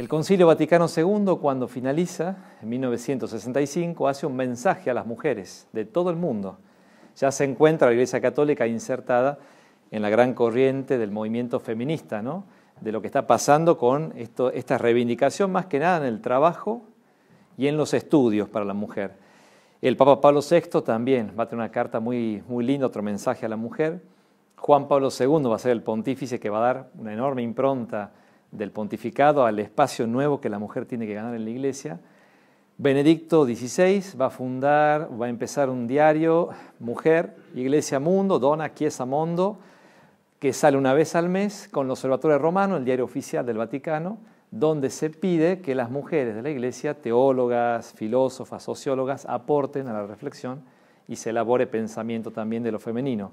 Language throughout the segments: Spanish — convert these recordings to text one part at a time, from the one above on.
El Concilio Vaticano II, cuando finaliza, en 1965, hace un mensaje a las mujeres de todo el mundo. Ya se encuentra la Iglesia Católica insertada en la gran corriente del movimiento feminista, ¿no? de lo que está pasando con esta reivindicación más que nada en el trabajo y en los estudios para la mujer. El Papa Pablo VI también va a tener una carta muy linda, otro mensaje a la mujer. Juan Pablo II va a ser el pontífice que va a dar una enorme impronta del pontificado al espacio nuevo que la mujer tiene que ganar en la iglesia. Benedicto XVI va a fundar, va a empezar un diario, Mujer, Iglesia Mundo, Dona Chiesa Mondo, que sale una vez al mes con el Observatorio Romano, el diario oficial del Vaticano, donde se pide que las mujeres de la Iglesia, teólogas, filósofas, sociólogas, aporten a la reflexión y se elabore pensamiento también de lo femenino.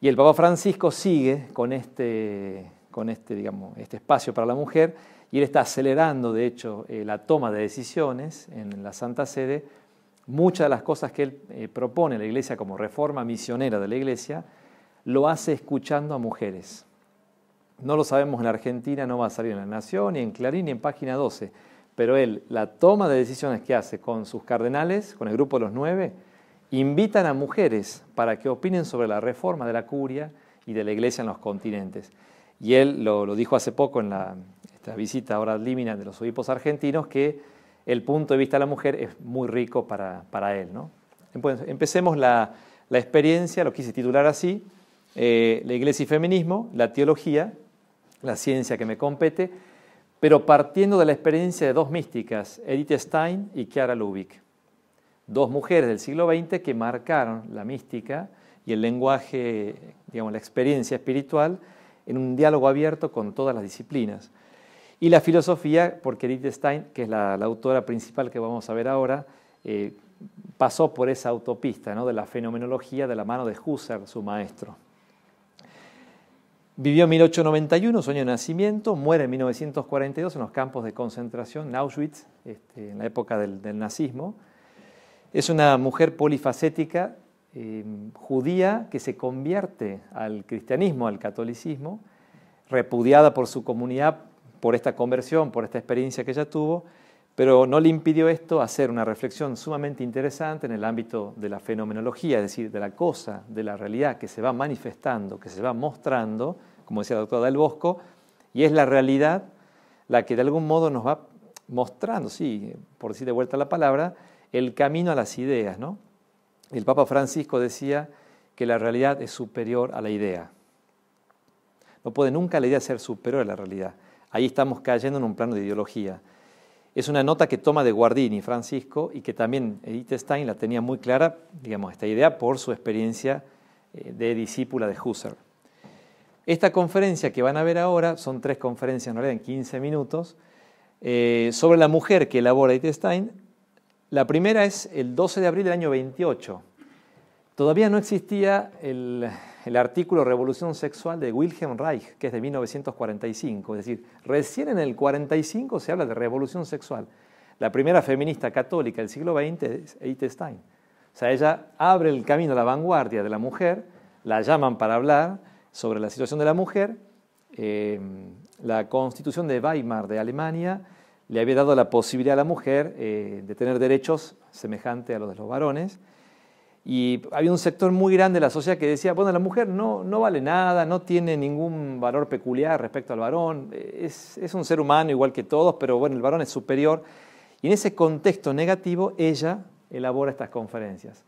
Y el Papa Francisco sigue con este, con este, digamos, este espacio para la mujer y él está acelerando, de hecho, eh, la toma de decisiones en la Santa Sede. Muchas de las cosas que él eh, propone a la Iglesia como reforma misionera de la Iglesia, lo hace escuchando a mujeres. No lo sabemos en Argentina, no va a salir en La Nación, ni en Clarín, ni en Página 12, pero él, la toma de decisiones que hace con sus cardenales, con el grupo de los nueve, invitan a mujeres para que opinen sobre la reforma de la curia y de la iglesia en los continentes. Y él lo, dijo hace poco en la esta visita ahora límina de los obispos argentinos, que el punto de vista de la mujer es muy rico para, para él. ¿no? empecemos la, la experiencia, lo quise titular así, eh, la iglesia y feminismo, la teología, la ciencia que me compete, pero partiendo de la experiencia de dos místicas, Edith Stein y Chiara Lubick, dos mujeres del siglo XX que marcaron la mística y el lenguaje, digamos, la experiencia espiritual en un diálogo abierto con todas las disciplinas. Y la filosofía, porque Edith Stein, que es la, autora principal que vamos a ver ahora, eh, pasó por esa autopista ¿no? de la fenomenología de la mano de Husserl, su maestro. Vivió en 1891, su año de nacimiento, muere en 1942 en los campos de concentración, en Auschwitz, este, en la época del, nazismo. Es una mujer polifacética, eh, judía, que se convierte al cristianismo, al catolicismo, repudiada por su comunidad por esta conversión, por esta experiencia que ella tuvo, pero no le impidió esto hacer una reflexión sumamente interesante en el ámbito de la fenomenología, es decir, de la cosa, de la realidad que se va manifestando, que se va mostrando, como decía la doctora Del Bosco, y es la realidad la que de algún modo nos va mostrando, sí, por decir de vuelta la palabra, el camino a las ideas. ¿no? El Papa Francisco decía que la realidad es superior a la idea. No puede nunca la idea ser superior a la realidad. Ahí estamos cayendo en un plano de ideología. Es una nota que toma de Guardini, Francisco, y que también Edith Stein la tenía muy clara, digamos, esta idea por su experiencia eh, de discípula de Husserl. Esta conferencia que van a ver ahora, son tres conferencias en realidad en 15 minutos, eh, sobre la mujer que elabora Edith Stein. La primera es el 12 de abril del año 28. Todavía no existía el, artículo Revolución Sexual de Wilhelm Reich, que es de 1945. Es decir, recién en el 45 se habla de revolución sexual. La primera feminista católica del siglo XX es Edith Stein. O sea, ella abre el camino a la vanguardia de la mujer, la llaman para hablar sobre la situación de la mujer. Eh, la constitución de Weimar de Alemania le había dado la posibilidad a la mujer eh, de tener derechos semejantes a los de los varones. Y había un sector muy grande de la sociedad que decía, bueno, la mujer no, no vale nada, no tiene ningún valor peculiar respecto al varón, es, es, un ser humano igual que todos, pero bueno, el varón es superior. Y en ese contexto negativo, ella elabora estas conferencias.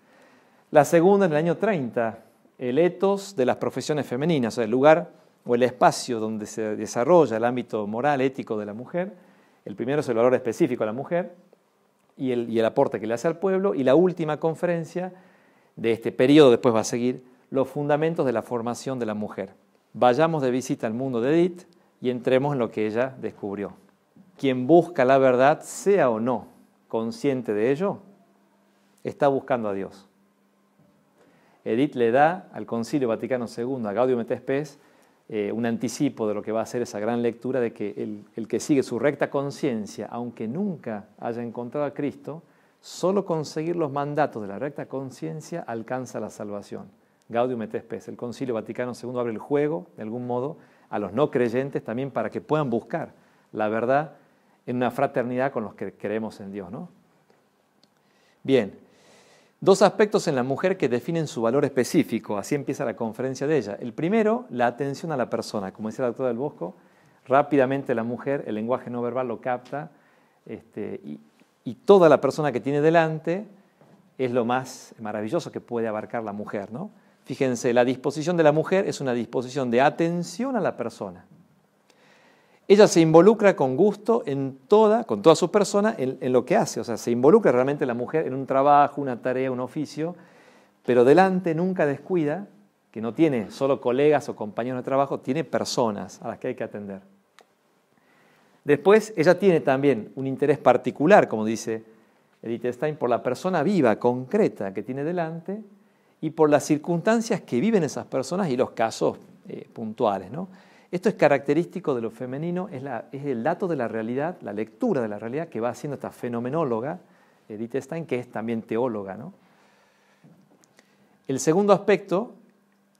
La segunda, en el año 30, el etos de las profesiones femeninas, o sea, el lugar o el espacio donde se desarrolla el ámbito moral, ético de la mujer. El primero es el valor específico a la mujer y el, aporte que le hace al pueblo. Y la última conferencia de este periodo después va a seguir los fundamentos de la formación de la mujer. Vayamos de visita al mundo de Edith y entremos en lo que ella descubrió. Quien busca la verdad, sea o no consciente de ello, está buscando a Dios. Edith le da al Concilio Vaticano II, a Gaudium et Spes, eh, un anticipo de lo que va a ser esa gran lectura de que el, el que sigue su recta conciencia, aunque nunca haya encontrado a Cristo, Solo conseguir los mandatos de la recta conciencia alcanza la salvación. Gaudium et Spes. El Concilio Vaticano II abre el juego, de algún modo, a los no creyentes también para que puedan buscar la verdad en una fraternidad con los que creemos en Dios. ¿no? Bien, dos aspectos en la mujer que definen su valor específico, así empieza la conferencia de ella. El primero, la atención a la persona, como decía la doctora del Bosco, rápidamente la mujer, el lenguaje no verbal lo capta, este, y, y, toda la persona que tiene delante es lo más maravilloso que puede abarcar la mujer. ¿no? Fíjense, la disposición de la mujer es una disposición de atención a la persona. Ella se involucra con gusto en toda, con toda su persona en, lo que hace. O sea, se involucra realmente la mujer en un trabajo, una tarea, un oficio, pero delante nunca descuida que no tiene solo colegas o compañeros de trabajo, tiene personas a las que hay que atender. Después, ella tiene también un interés particular, como dice Edith Stein, por la persona viva, concreta que tiene delante y por las circunstancias que viven esas personas y los casos eh, puntuales. ¿no? Esto es característico de lo femenino, es, el dato de la realidad, la lectura de la realidad que va haciendo esta fenomenóloga, Edith Stein, que es también teóloga. ¿no? El segundo aspecto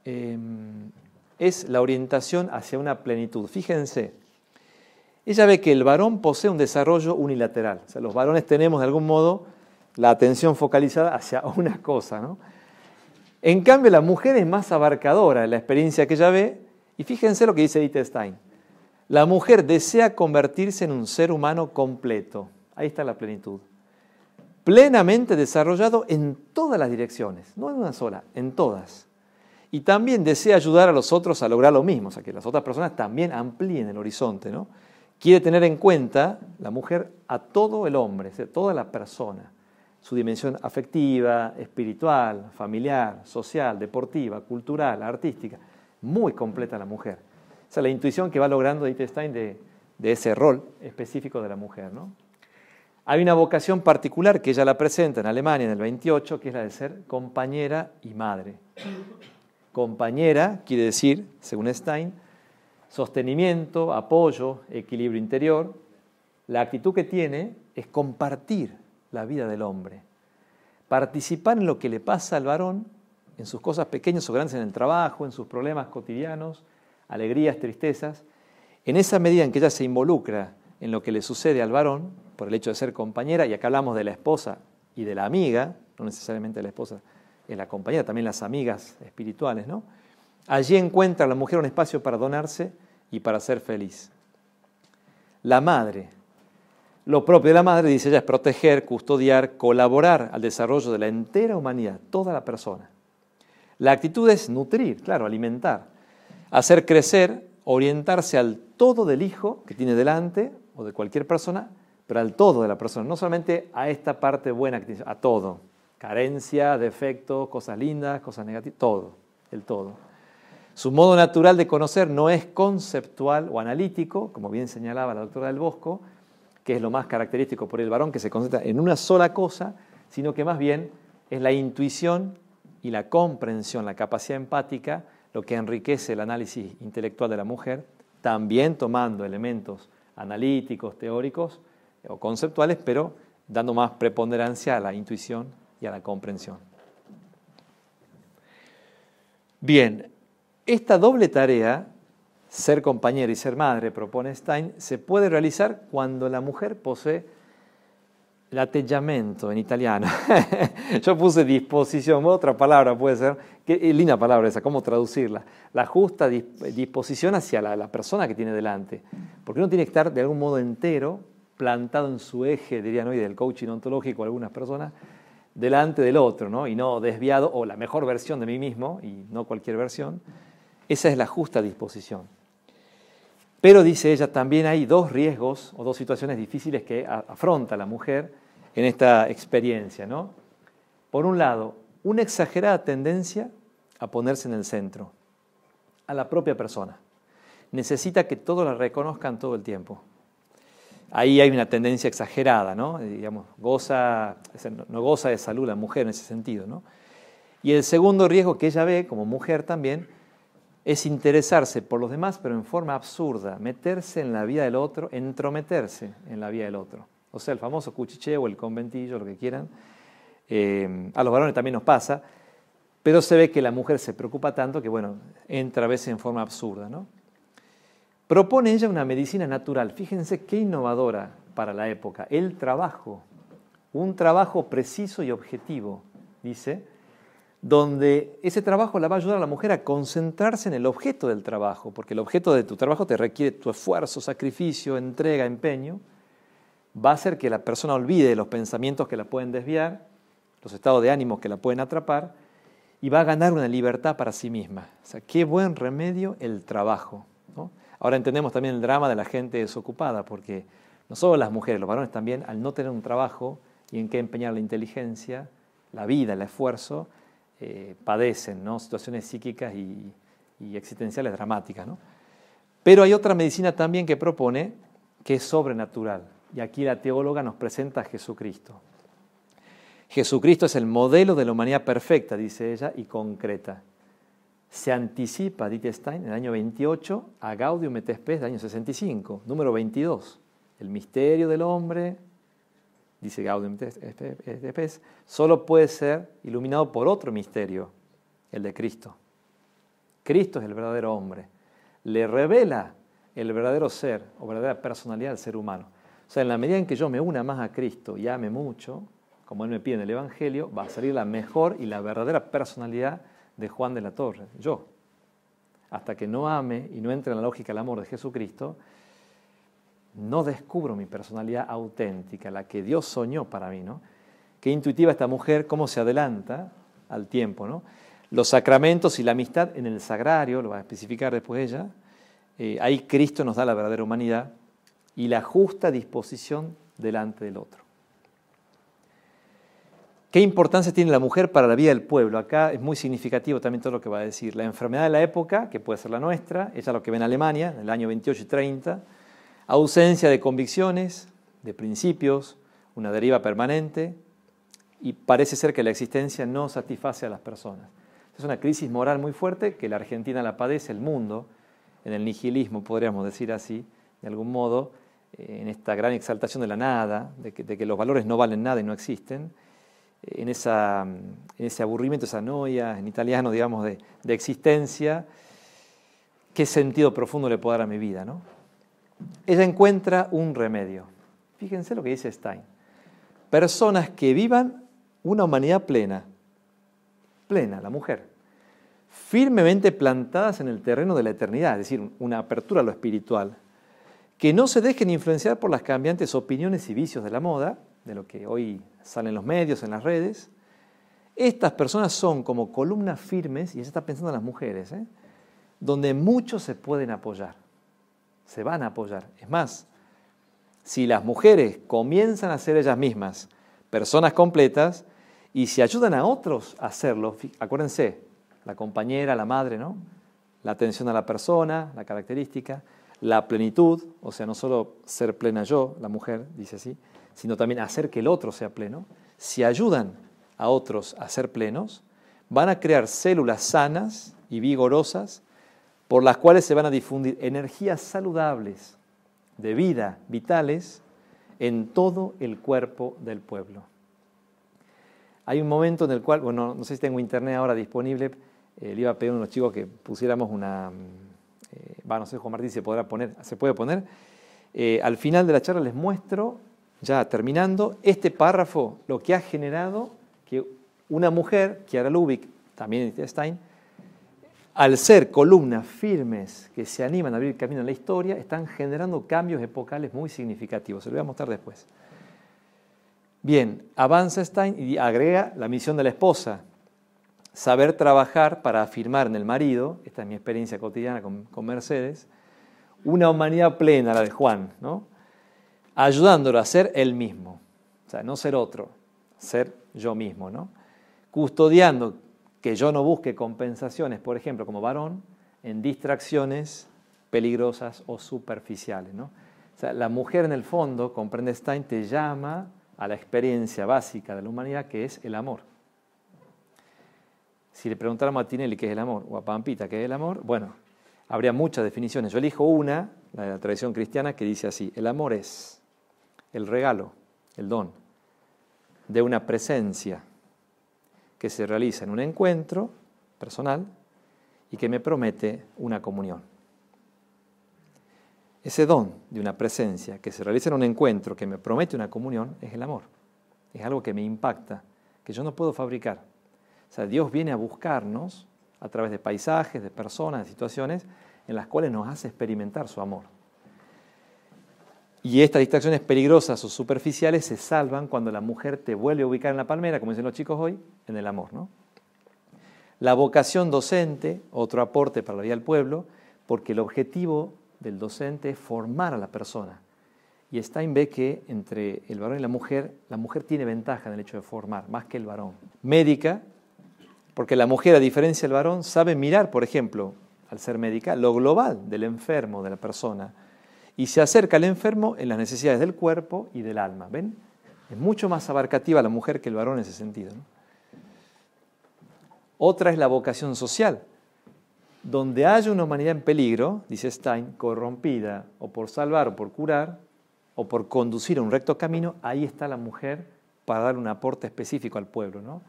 em, es la orientación hacia una plenitud. Fíjense, ella ve que el varón posee un desarrollo unilateral. O sea, los varones tenemos de algún modo la atención focalizada hacia una cosa. ¿no? En cambio, la mujer es más abarcadora la experiencia que ella ve y fíjense lo que dice Edith Stein. La mujer desea convertirse en un ser humano completo. Ahí está la plenitud. Plenamente desarrollado en todas las direcciones, no en una sola, en todas. Y también desea ayudar a los otros a lograr lo mismo, o sea, que las otras personas también amplíen el horizonte. ¿no? Quiere tener en cuenta la mujer a todo el hombre, a toda la persona, su dimensión afectiva, espiritual, familiar, social, deportiva, cultural, artística muy completa la mujer. Esa es la intuición que va logrando Edith Stein de, ese rol específico de la mujer. ¿no? Hay una vocación particular que ella la presenta en Alemania en el 28, que es la de ser compañera y madre. Compañera quiere decir, según Stein, sostenimiento, apoyo, equilibrio interior. La actitud que tiene es compartir la vida del hombre, participar en lo que le pasa al varón en sus cosas pequeñas o grandes en el trabajo, en sus problemas cotidianos, alegrías, tristezas, en esa medida en que ella se involucra en lo que le sucede al varón, por el hecho de ser compañera, y acá hablamos de la esposa y de la amiga, no necesariamente la esposa es la compañera, también las amigas espirituales, ¿no? Allí encuentra la mujer un espacio para donarse y para ser feliz. La madre, lo propio de la madre, dice ella, es proteger, custodiar, colaborar al desarrollo de la entera humanidad, toda la persona. La actitud es nutrir, claro, alimentar, hacer crecer, orientarse al todo del hijo que tiene delante o de cualquier persona, pero al todo de la persona, no solamente a esta parte buena que tiene, a todo. Carencia, defectos, cosas lindas, cosas negativas, todo, el todo. Su modo natural de conocer no es conceptual o analítico, como bien señalaba la doctora del Bosco, que es lo más característico por el varón que se concentra en una sola cosa, sino que más bien es la intuición y la comprensión, la capacidad empática, lo que enriquece el análisis intelectual de la mujer, también tomando elementos analíticos, teóricos o conceptuales, pero dando más preponderancia a la intuición y a la comprensión. Bien, esta doble tarea, ser compañera y ser madre, propone Stein, se puede realizar cuando la mujer posee l'atteggiamento en italiano. Yo puse disposición, otra palabra puede ser, que es linda palabra esa, ¿cómo traducirla? La justa disposición hacia la, persona que tiene delante. Porque uno tiene que estar de algún modo entero, plantado en su eje, dirían hoy, del coaching ontológico algunas personas, delante del otro, ¿no? y no desviado, o la mejor versión de mí mismo, y no cualquier versión. Esa es la justa disposición. Pero dice ella, también hay dos riesgos o dos situaciones difíciles que afronta la mujer en esta experiencia. ¿no? Por un lado, una exagerada tendencia a ponerse en el centro, a la propia persona. Necesita que todos la reconozcan todo el tiempo. Ahí hay una tendencia exagerada, ¿no? Digamos, goza, no goza de salud la mujer en ese sentido. ¿no? Y el segundo riesgo que ella ve como mujer también es interesarse por los demás, pero en forma absurda, meterse en la vida del otro, entrometerse en la vida del otro o sea, el famoso cuchicheo, el conventillo, lo que quieran. Eh, a los varones también nos pasa, pero se ve que la mujer se preocupa tanto que, bueno, entra a veces en forma absurda. ¿no? Propone ella una medicina natural. Fíjense qué innovadora para la época, el trabajo, un trabajo preciso y objetivo, dice, donde ese trabajo la va a ayudar a la mujer a concentrarse en el objeto del trabajo, porque el objeto de tu trabajo te requiere tu esfuerzo, sacrificio, entrega, empeño, va a hacer que la persona olvide los pensamientos que la pueden desviar, los estados de ánimo que la pueden atrapar, y va a ganar una libertad para sí misma. O sea, qué buen remedio el trabajo. Ahora entendemos también el drama de la gente desocupada, porque no solo las mujeres, los varones también, al no tener un trabajo y en qué empeñar la inteligencia, la vida, el esfuerzo, eh, padecen ¿no? situaciones psíquicas y, existenciales dramáticas. Pero hay otra medicina también que propone que es sobrenatural. Y aquí la teóloga nos presenta a Jesucristo. Jesucristo es el modelo de la humanidad perfecta, dice ella, y concreta. Se anticipa, dice Stein, en el año 28 a Gaudium et Spes del año 65, número 22. El misterio del hombre, dice Gaudium et Spes, solo puede ser iluminado por otro misterio, el de Cristo. Cristo es el verdadero hombre. Le revela el verdadero ser o verdadera personalidad del ser humano. O sea, en la medida en que yo me una más a Cristo y ame mucho, como Él me pide en el Evangelio, va a salir la mejor y la verdadera personalidad de Juan de la Torre, yo. Hasta que no ame y no entre en la lógica del amor de Jesucristo, no descubro mi personalidad auténtica, la que Dios soñó para mí, ¿no? Qué intuitiva esta mujer, cómo se adelanta al tiempo, ¿no? Los sacramentos y la amistad en el sagrario, lo va a especificar después ella, eh, ahí Cristo nos da la verdadera humanidad y la justa disposición delante del otro. ¿Qué importancia tiene la mujer para la vida del pueblo? Acá es muy significativo también todo lo que va a decir. La enfermedad de la época, que puede ser la nuestra, ella lo que ve en Alemania, en el año 28 y 30, ausencia de convicciones, de principios, una deriva permanente, y parece ser que la existencia no satisface a las personas. Es una crisis moral muy fuerte que la Argentina la padece, el mundo, en el nihilismo, podríamos decir así, de algún modo, en esta gran exaltación de la nada, de que, de los valores no valen nada y no existen en, esa, ese aburrimiento, esa noia, en italiano, digamos, de, existencia, qué sentido profundo le puedo dar a mi vida. ¿no? Ella encuentra un remedio. Fíjense lo que dice Stein. Personas que vivan una humanidad plena, plena, la mujer, firmemente plantadas en el terreno de la eternidad, es decir, una apertura a lo espiritual, que no se dejen influenciar por las cambiantes opiniones y vicios de la moda, de lo que hoy salen en los medios, en las redes. Estas personas son como columnas firmes, y ella está pensando en las mujeres, ¿eh? donde muchos se pueden apoyar, se van a apoyar. Es más, si las mujeres comienzan a ser ellas mismas personas completas y si ayudan a otros a hacerlo, acuérdense, la compañera, la madre, ¿no? La atención a la persona, la característica, la plenitud, o sea, no solo ser plena yo, la mujer dice así, sino también hacer que el otro sea pleno, si ayudan a otros a ser plenos, van a crear células sanas y vigorosas por las cuales se van a difundir energías saludables de vida, vitales, en todo el cuerpo del pueblo. Hay un momento en el cual, bueno, no sé si tengo internet ahora disponible, eh, le iba a pedir a unos chicos que pusiéramos una, eh, va, no sé, Juan Martín se podrá poner, se puede poner. Eh, al final de la charla les muestro ya terminando, este párrafo lo que ha generado que una mujer, Kiara Lubick, también Stein, al ser columnas firmes que se animan a abrir camino en la historia, están generando cambios epocales muy significativos. Se lo voy a mostrar después. Bien, avanza Stein y agrega la misión de la esposa, saber trabajar para afirmar en el marido, esta es mi experiencia cotidiana con, con Mercedes, una humanidad plena, la de Juan, ¿no? ayudándolo a ser él mismo. O sea, no ser otro, ser yo mismo, ¿no? Custodiando que yo no busque compensaciones, por ejemplo, como varón, en distracciones peligrosas o superficiales, la mujer en el fondo, comprende Stein, te llama a la experiencia básica de la humanidad que es el amor. Si le preguntáramos a Tinelli qué es el amor o a Pampita qué es el amor, bueno, habría muchas definiciones. Yo elijo una, la de la tradición cristiana, que dice así, el amor es el regalo, el don, de una presencia que se realiza en un encuentro personal y que me promete una comunión. ese don de una presencia que se realiza en un encuentro, que me promete una comunión, es el amor. Es algo que me impacta, que yo no puedo fabricar. O sea, Dios viene a buscarnos a través de paisajes, de personas, de situaciones en las cuales nos hace experimentar su amor. Y estas distracciones peligrosas o superficiales se salvan cuando la mujer te vuelve a ubicar en la palmera, como dicen los chicos hoy, en el amor. ¿no? La vocación docente, otro aporte para la vida del pueblo, porque el objetivo del docente es formar a la persona. Y Stein ve que entre el varón y la mujer, la mujer tiene ventaja en el hecho de formar, más que el varón. Médica, porque la mujer, a diferencia del varón, sabe mirar, por ejemplo, al ser médica, lo global del enfermo, de la persona y se acerca al enfermo en las necesidades del cuerpo y del alma. ¿Ven? Es mucho más abarcativa la mujer que el varón en ese sentido. Otra es la vocación social. Donde haya una humanidad en peligro, dice Stein, corrompida o por salvar o por curar o por conducir a un recto camino, ahí está la mujer para dar un aporte específico al pueblo. ¿no?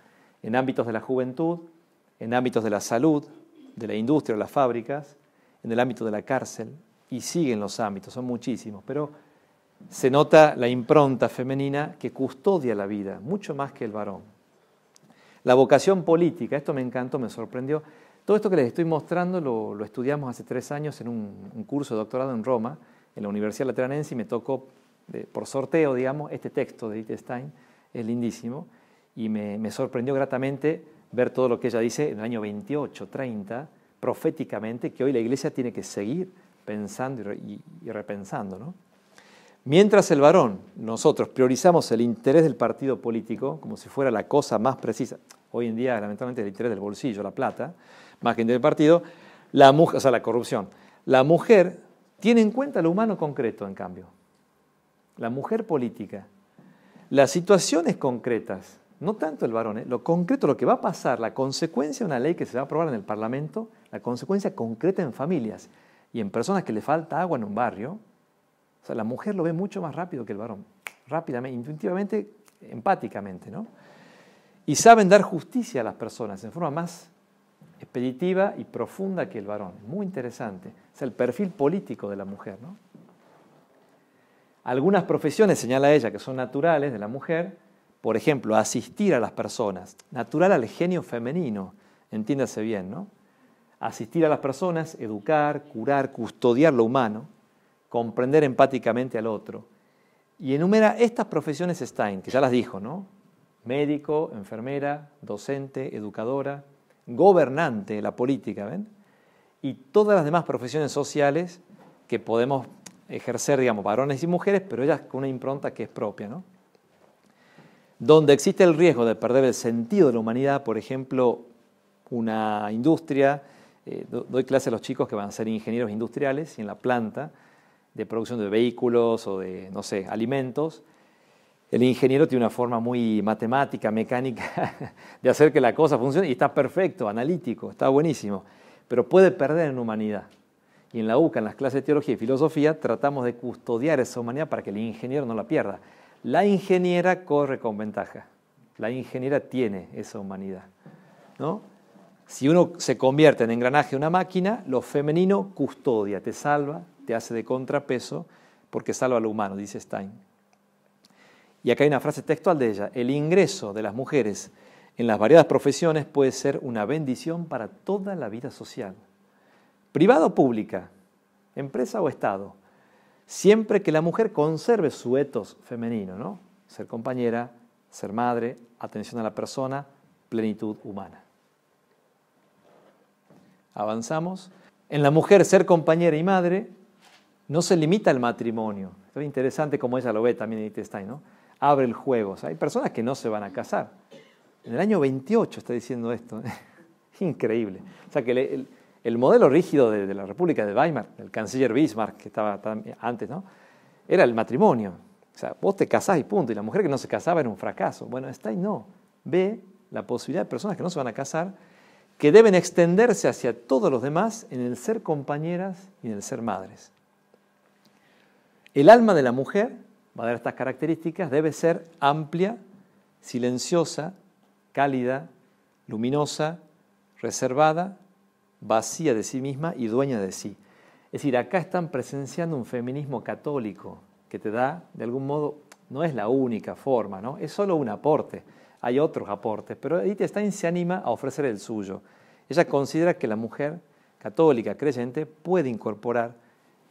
En ámbitos de la juventud, en ámbitos de la salud, de la industria o las fábricas, en el ámbito de la cárcel, y siguen los ámbitos, son muchísimos, pero se nota la impronta femenina que custodia la vida, mucho más que el varón. La vocación política, esto me encantó, me sorprendió. Todo esto que les estoy mostrando lo, estudiamos hace tres años en un, curso de doctorado en Roma, en la Universidad Lateranense, y me tocó, por sorteo, digamos, este texto de Edith Stein, es lindísimo, y me, me sorprendió gratamente ver todo lo que ella dice en el año 28, 30, proféticamente, que hoy la Iglesia tiene que seguir pensando y, repensando. ¿no? Mientras el varón, nosotros priorizamos el interés del partido político como si fuera la cosa más precisa, hoy en día lamentablemente el interés del bolsillo, la plata, más que el del partido, la mujer, o sea, la corrupción. La mujer tiene en cuenta lo humano concreto, en cambio. La mujer política. Las situaciones concretas, no tanto el varón, ¿eh? lo concreto, lo que va a pasar, la consecuencia de una ley que se va a aprobar en el Parlamento, la consecuencia concreta en familias y en personas que le falta agua en un barrio, o sea, la mujer lo ve mucho más rápido que el varón, rápidamente, intuitivamente, empáticamente, ¿no? Y saben dar justicia a las personas en forma más expeditiva y profunda que el varón. Muy interesante. Es el perfil político de la mujer, ¿no? Algunas profesiones, señala ella, que son naturales de la mujer, por ejemplo, asistir a las personas, natural al genio femenino, entiéndase bien, ¿no? Asistir a las personas, educar, curar, custodiar lo humano, comprender empáticamente al otro. Y enumera estas profesiones Stein, que ya las dijo, ¿no? Médico, enfermera, docente, educadora, gobernante, la política, ¿ven? Y todas las demás profesiones sociales que podemos ejercer, digamos, varones y mujeres, pero ellas con una impronta que es propia, ¿no? Donde existe el riesgo de perder el sentido de la humanidad, por ejemplo, una industria eh, doy clase a los chicos que van a ser ingenieros industriales y en la planta de producción de vehículos o de, no sé, alimentos, el ingeniero tiene una forma muy matemática, mecánica de hacer que la cosa funcione y está perfecto, analítico, está buenísimo, pero puede perder en humanidad. Y en la UCA, en las clases de teología y filosofía, tratamos de custodiar esa humanidad para que el ingeniero no la pierda. La ingeniera corre con ventaja. La ingeniera tiene esa humanidad. ¿no? Si uno se convierte en engranaje de una máquina, lo femenino custodia, te salva, te hace de contrapeso, porque salva a lo humano, dice Stein. Y acá hay una frase textual de ella, el ingreso de las mujeres en las variadas profesiones puede ser una bendición para toda la vida social, privada o pública, empresa o Estado, siempre que la mujer conserve su etos femenino, ¿no? Ser compañera, ser madre, atención a la persona, plenitud humana. Avanzamos. En la mujer ser compañera y madre no se limita al matrimonio. Es interesante como ella lo ve también en Stein, ¿no? Abre el juego. hay personas que no se van a casar. En el año 28 está diciendo esto. Increíble. O sea que el, modelo rígido de, la República de Weimar, el canciller Bismarck, que estaba antes, ¿no? Era el matrimonio. O sea, vos te casás y punto. Y la mujer que no se casaba era un fracaso. Bueno, Stein no. Ve la posibilidad de personas que no se van a casar que deben extenderse hacia todos los demás en el ser compañeras y en el ser madres. El alma de la mujer, va a dar estas características, debe ser amplia, silenciosa, cálida, luminosa, reservada, vacía de sí misma y dueña de sí. Es decir, acá están presenciando un feminismo católico que te da, de algún modo, no es la única forma, ¿no? Es solo un aporte. Hay otros aportes, pero Edith Stein se anima a ofrecer el suyo. Ella considera que la mujer católica, creyente, puede incorporar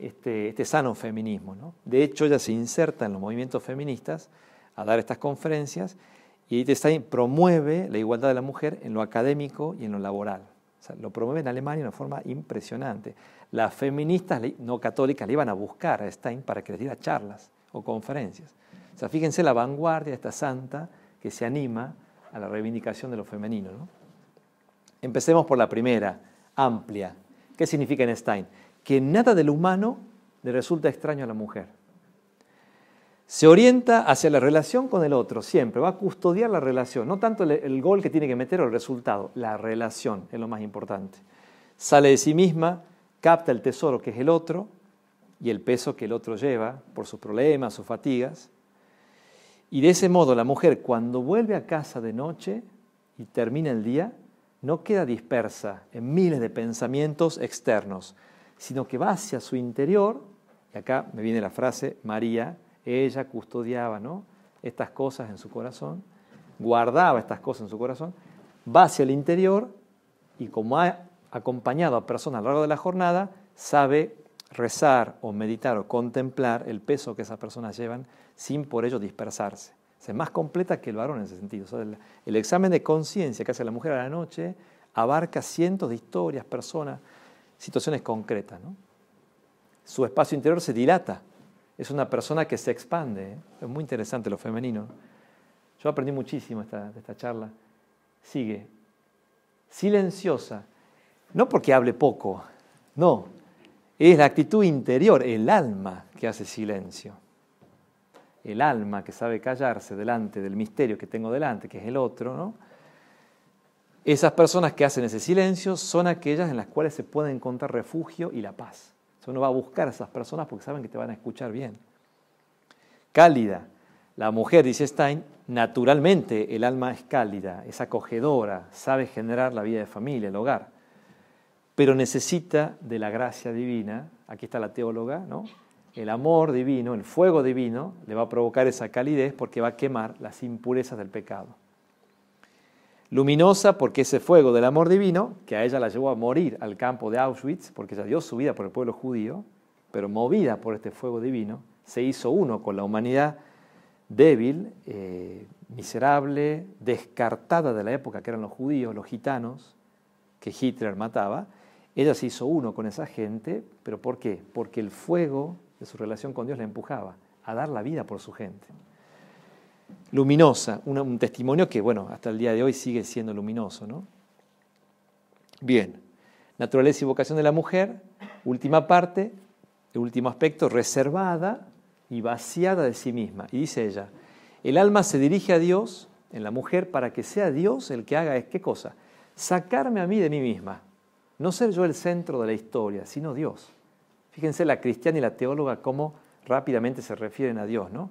este, este sano feminismo. ¿no? De hecho, ella se inserta en los movimientos feministas a dar estas conferencias y Edith Stein promueve la igualdad de la mujer en lo académico y en lo laboral. lo promueve en Alemania de una forma impresionante. Las feministas no católicas le iban a buscar a Stein para que les diera charlas o conferencias. O sea, fíjense la vanguardia de esta santa que se anima a la reivindicación de lo femenino. Empecemos por la primera, amplia. ¿Qué significa en Stein? Que nada de lo humano le resulta extraño a la mujer. Se orienta hacia la relación con el otro, siempre, va a custodiar la relación, no tanto el, gol que tiene que meter o el resultado, la relación es lo más importante. Sale de sí misma, capta el tesoro que es el otro y el peso que el otro lleva por sus problemas, sus fatigas, y de ese modo la mujer cuando vuelve a casa de noche y termina el día, no queda dispersa en miles de pensamientos externos, sino que va hacia su interior, y acá me viene la frase, María, ella custodiaba ¿no? estas cosas en su corazón, guardaba estas cosas en su corazón, va hacia el interior y como ha acompañado a personas a lo largo de la jornada, sabe rezar o meditar o contemplar el peso que esas personas llevan sin por ello dispersarse. Es más completa que el varón en ese sentido. el, examen de conciencia que hace la mujer a la noche abarca cientos de historias, personas, situaciones concretas. Su espacio interior se dilata. Es una persona que se expande. ¿eh? Es muy interesante lo femenino. Yo aprendí muchísimo esta, de esta charla. Sigue. Silenciosa. No porque hable poco. No. Es la actitud interior, el alma que hace silencio el alma que sabe callarse delante del misterio que tengo delante, que es el otro, ¿no? Esas personas que hacen ese silencio son aquellas en las cuales se puede encontrar refugio y la paz. uno va a buscar a esas personas porque saben que te van a escuchar bien. Cálida. La mujer, dice Stein, naturalmente el alma es cálida, es acogedora, sabe generar la vida de familia, el hogar, pero necesita de la gracia divina, aquí está la teóloga, ¿no? el amor divino, el fuego divino, le va a provocar esa calidez porque va a quemar las impurezas del pecado. Luminosa porque ese fuego del amor divino, que a ella la llevó a morir al campo de Auschwitz, porque ella dio su vida por el pueblo judío, pero movida por este fuego divino, se hizo uno con la humanidad débil, eh, miserable, descartada de la época que eran los judíos, los gitanos, que Hitler mataba. Ella se hizo uno con esa gente, pero ¿por qué? Porque el fuego de su relación con Dios la empujaba a dar la vida por su gente. Luminosa, un, testimonio que, bueno, hasta el día de hoy sigue siendo luminoso, ¿no? Bien, naturaleza y vocación de la mujer, última parte, el último aspecto, reservada y vaciada de sí misma. Y dice ella, el alma se dirige a Dios en la mujer para que sea Dios el que haga, ¿qué cosa? Sacarme a mí de mí misma. No ser yo el centro de la historia, sino Dios. Fíjense la cristiana y la teóloga cómo rápidamente se refieren a Dios, ¿no?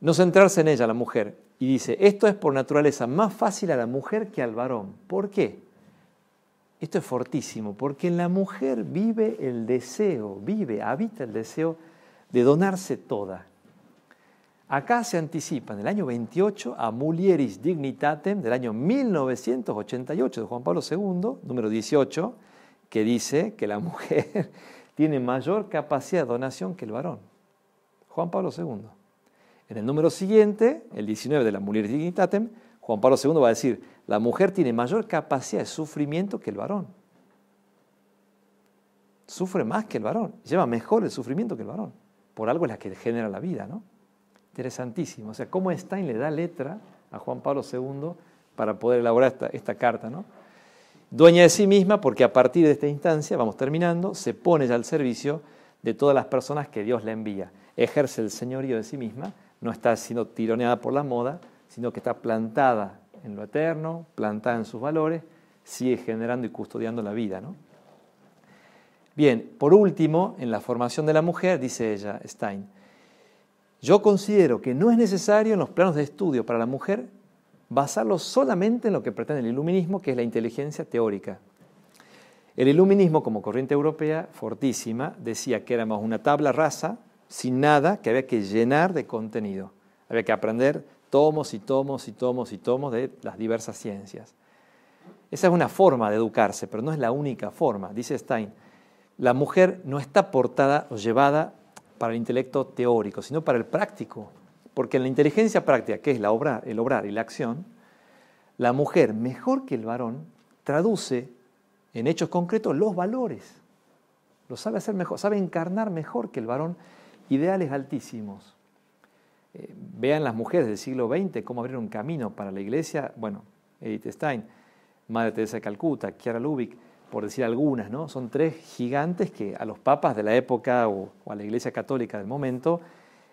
No centrarse en ella, la mujer. Y dice, esto es por naturaleza más fácil a la mujer que al varón. ¿Por qué? Esto es fortísimo, porque en la mujer vive el deseo, vive, habita el deseo de donarse toda. Acá se anticipa en el año 28 a Mulieris Dignitatem del año 1988 de Juan Pablo II, número 18, que dice que la mujer tiene mayor capacidad de donación que el varón. Juan Pablo II. En el número siguiente, el 19 de la Mujer Dignitatem, Juan Pablo II va a decir, la mujer tiene mayor capacidad de sufrimiento que el varón. Sufre más que el varón, lleva mejor el sufrimiento que el varón. Por algo es la que genera la vida, ¿no? Interesantísimo. O sea, cómo Stein le da letra a Juan Pablo II para poder elaborar esta, carta, ¿no? dueña de sí misma porque a partir de esta instancia, vamos terminando, se pone ya al servicio de todas las personas que Dios le envía. Ejerce el señorío de sí misma, no está siendo tironeada por la moda, sino que está plantada en lo eterno, plantada en sus valores, sigue generando y custodiando la vida. ¿no? Bien, por último, en la formación de la mujer, dice ella, Stein, yo considero que no es necesario en los planos de estudio para la mujer basarlo solamente en lo que pretende el iluminismo, que es la inteligencia teórica. El iluminismo, como corriente europea fortísima, decía que éramos una tabla rasa, sin nada, que había que llenar de contenido. Había que aprender tomos y tomos y tomos y tomos de las diversas ciencias. Esa es una forma de educarse, pero no es la única forma. Dice Stein, la mujer no está portada o llevada para el intelecto teórico, sino para el práctico. Porque en la inteligencia práctica, que es la obra, el obrar y la acción, la mujer, mejor que el varón, traduce en hechos concretos los valores. Lo sabe hacer mejor, sabe encarnar mejor que el varón ideales altísimos. Eh, vean las mujeres del siglo XX cómo abrieron camino para la iglesia. Bueno, Edith Stein, Madre Teresa de Calcuta, Chiara Lubick, por decir algunas, ¿no? Son tres gigantes que a los papas de la época o, a la iglesia católica del momento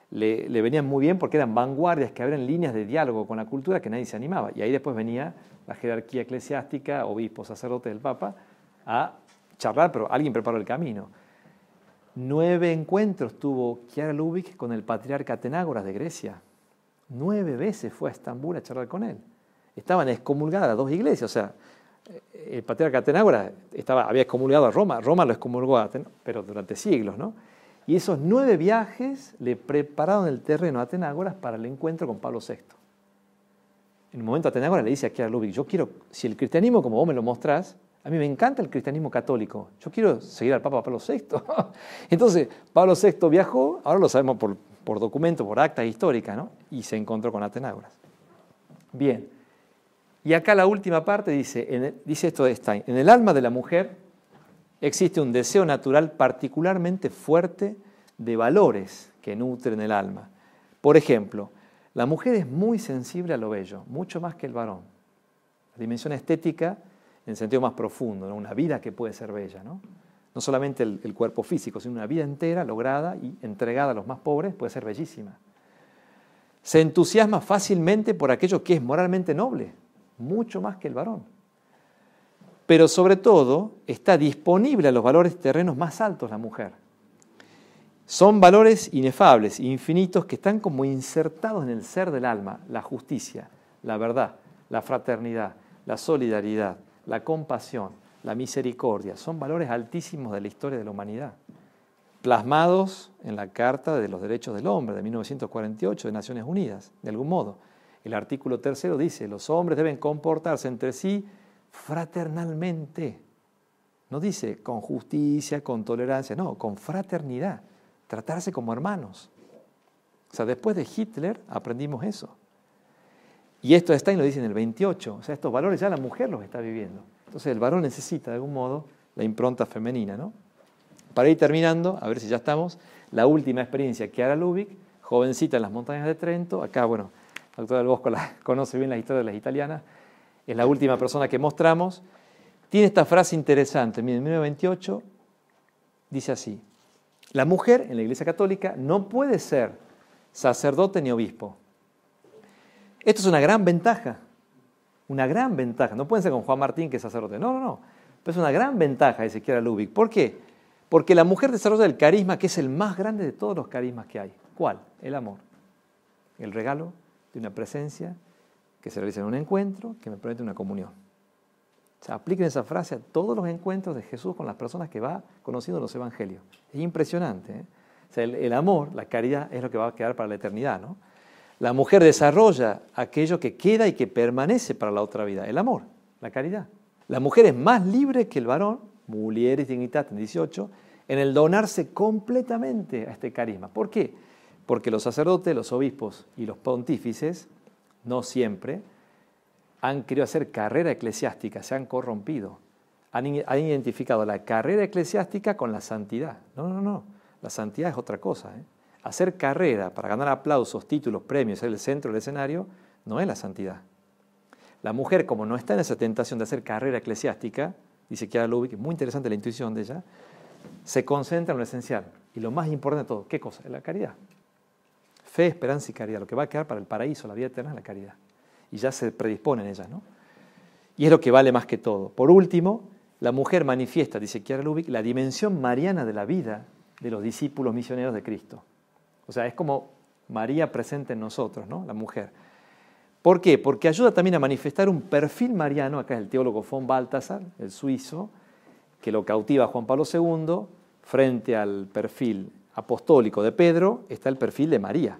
le, venían muy bien porque eran vanguardias que abren líneas de diálogo con la cultura que nadie se animaba. Y ahí después venía la jerarquía eclesiástica, obispo, sacerdote del papa, a charlar, pero alguien preparó el camino. Nueve encuentros tuvo Chiara Lubick con el patriarca Atenágoras de Grecia. Nueve veces fue a Estambul a charlar con él. Estaban excomulgadas dos iglesias, o sea, el patriarca Atenágoras estaba, había excomulgado a Roma, Roma lo excomulgó, a pero durante siglos, ¿no? Y esos nueve viajes le prepararon el terreno a Atenágoras para el encuentro con Pablo VI. En un momento Atenágoras le dice a Chiara Lubick, yo quiero, si el cristianismo como vos me lo mostrás, a mí me encanta el cristianismo católico. Yo quiero seguir al Papa Pablo VI. Entonces, Pablo VI viajó, ahora lo sabemos por, por documento, por acta histórica, ¿no? Y se encontró con Atenágoras. Bien. Y acá la última parte dice, dice esto de Stein. En el alma de la mujer existe un deseo natural particularmente fuerte de valores que nutren el alma. Por ejemplo, la mujer es muy sensible a lo bello, mucho más que el varón. La dimensión estética en sentido más profundo, una vida que puede ser bella. ¿no? No solamente el, cuerpo físico, sino una vida entera lograda y entregada a los más pobres puede ser bellísima. Se entusiasma fácilmente por aquello que es moralmente noble, mucho más que el varón. Pero sobre todo está disponible a los valores terrenos más altos la mujer. Son valores inefables, infinitos, que están como insertados en el ser del alma, la justicia, la verdad, la fraternidad, la solidaridad, la compasión, la misericordia, son valores altísimos de la historia de la humanidad, plasmados en la Carta de los Derechos del Hombre de 1948 de Naciones Unidas, de algún modo. El artículo tercero dice, los hombres deben comportarse entre sí fraternalmente. No dice con justicia, con tolerancia, no, con fraternidad, tratarse como hermanos. O sea, después de Hitler aprendimos eso. Y esto Stein lo dice en el 28, o sea, estos valores ya la mujer los está viviendo. Entonces el varón necesita de algún modo la impronta femenina, ¿no? Para ir terminando, a ver si ya estamos, la última experiencia, Chiara Lubick, jovencita en las montañas de Trento, acá, bueno, la doctora del Bosco conoce bien la historia de las italianas, es la última persona que mostramos, tiene esta frase interesante, en 1928 dice así, la mujer en la Iglesia Católica no puede ser sacerdote ni obispo, esto es una gran ventaja, una gran ventaja. No pueden ser con Juan Martín, que es sacerdote. No, no, no. Pero es una gran ventaja, dice Kiara Lubick. ¿Por qué? Porque la mujer desarrolla el carisma que es el más grande de todos los carismas que hay. ¿Cuál? El amor. El regalo de una presencia que se realiza en un encuentro que me promete una comunión. O apliquen esa frase a todos los encuentros de Jesús con las personas que va conociendo los evangelios. Es impresionante. ¿eh? El, amor, la caridad, es lo que va a quedar para la eternidad, ¿no? La mujer desarrolla aquello que queda y que permanece para la otra vida, el amor, la caridad. La mujer es más libre que el varón, mulieris dignitat en 18, en el donarse completamente a este carisma. ¿Por qué? Porque los sacerdotes, los obispos y los pontífices, no siempre, han querido hacer carrera eclesiástica, se han corrompido. Han, identificado la carrera eclesiástica con la santidad. No, no, no. La santidad es otra cosa. ¿eh? Hacer carrera para ganar aplausos, títulos, premios, ser el centro del escenario, no es la santidad. La mujer, como no está en esa tentación de hacer carrera eclesiástica, dice Kiara Lubick, muy interesante la intuición de ella, se concentra en lo esencial. Y lo más importante de todo, ¿qué cosa? La caridad. Fe, esperanza y caridad. Lo que va a quedar para el paraíso, la vida eterna, es la caridad. Y ya se predispone en ella, ¿no? Y es lo que vale más que todo. Por último, la mujer manifiesta, dice Kiara Lubick, la dimensión mariana de la vida de los discípulos misioneros de Cristo. O sea, es como María presente en nosotros, ¿no? La mujer. ¿Por qué? Porque ayuda también a manifestar un perfil mariano, acá es el teólogo von Balthasar, el suizo, que lo cautiva Juan Pablo II, frente al perfil apostólico de Pedro, está el perfil de María.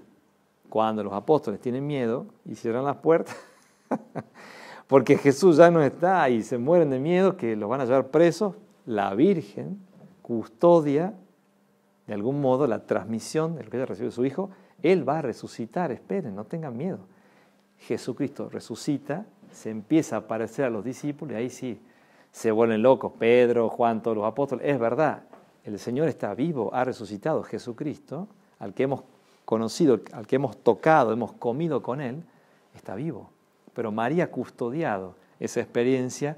Cuando los apóstoles tienen miedo y cierran las puertas, porque Jesús ya no está y se mueren de miedo que los van a llevar presos, la Virgen custodia de algún modo la transmisión de lo que ella recibió de su Hijo. Él va a resucitar, esperen, no tengan miedo. Jesucristo resucita, se empieza a aparecer a los discípulos y ahí sí se vuelven locos. Pedro, Juan, todos los apóstoles. Es verdad, el Señor está vivo, ha resucitado. Jesucristo, al que hemos conocido, al que hemos tocado, hemos comido con Él, está vivo. Pero María ha custodiado esa experiencia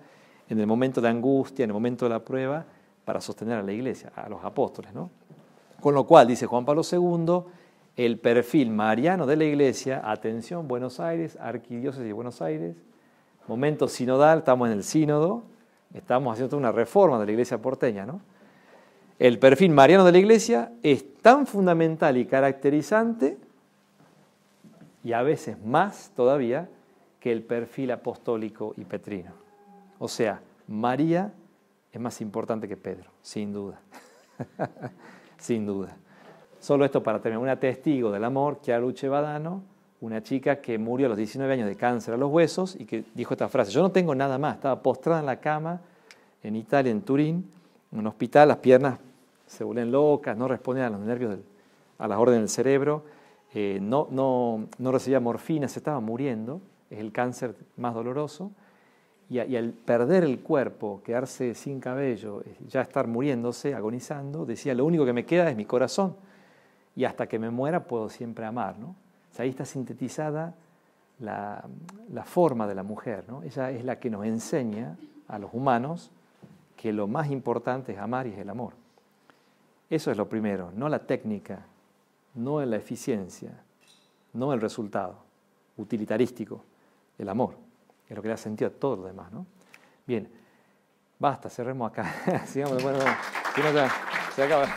en el momento de angustia, en el momento de la prueba, para sostener a la iglesia, a los apóstoles. ¿no? Con lo cual, dice Juan Pablo II, el perfil mariano de la iglesia, atención, Buenos Aires, arquidiócesis de Buenos Aires, momento sinodal, estamos en el sínodo, estamos haciendo una reforma de la iglesia porteña, ¿no? El perfil mariano de la iglesia es tan fundamental y caracterizante, y a veces más todavía, que el perfil apostólico y petrino. O sea, María es más importante que Pedro, sin duda. sin duda. Solo esto para terminar. Una testigo del amor, Chiaruche Badano, una chica que murió a los 19 años de cáncer a los huesos y que dijo esta frase, yo no tengo nada más, estaba postrada en la cama en Italia, en Turín, en un hospital, las piernas se vuelven locas, no respondían a los nervios, a las órdenes del cerebro, eh, no, no, no recibía morfina, se estaba muriendo, es el cáncer más doloroso, y, al perder el cuerpo, quedarse sin cabello, ya estar muriéndose, agonizando, decía, lo único que me queda es mi corazón, y hasta que me muera puedo siempre amar. ¿no? ahí está sintetizada la, la, forma de la mujer. ¿no? Ella es la que nos enseña a los humanos que lo más importante es amar y es el amor. Eso es lo primero, no la técnica, no la eficiencia, no el resultado utilitarístico, el amor. Es lo que le ha sentido a todo lo demás, ¿no? Bien, basta, cerremos acá. Sigamos, bueno, bueno, se acaba.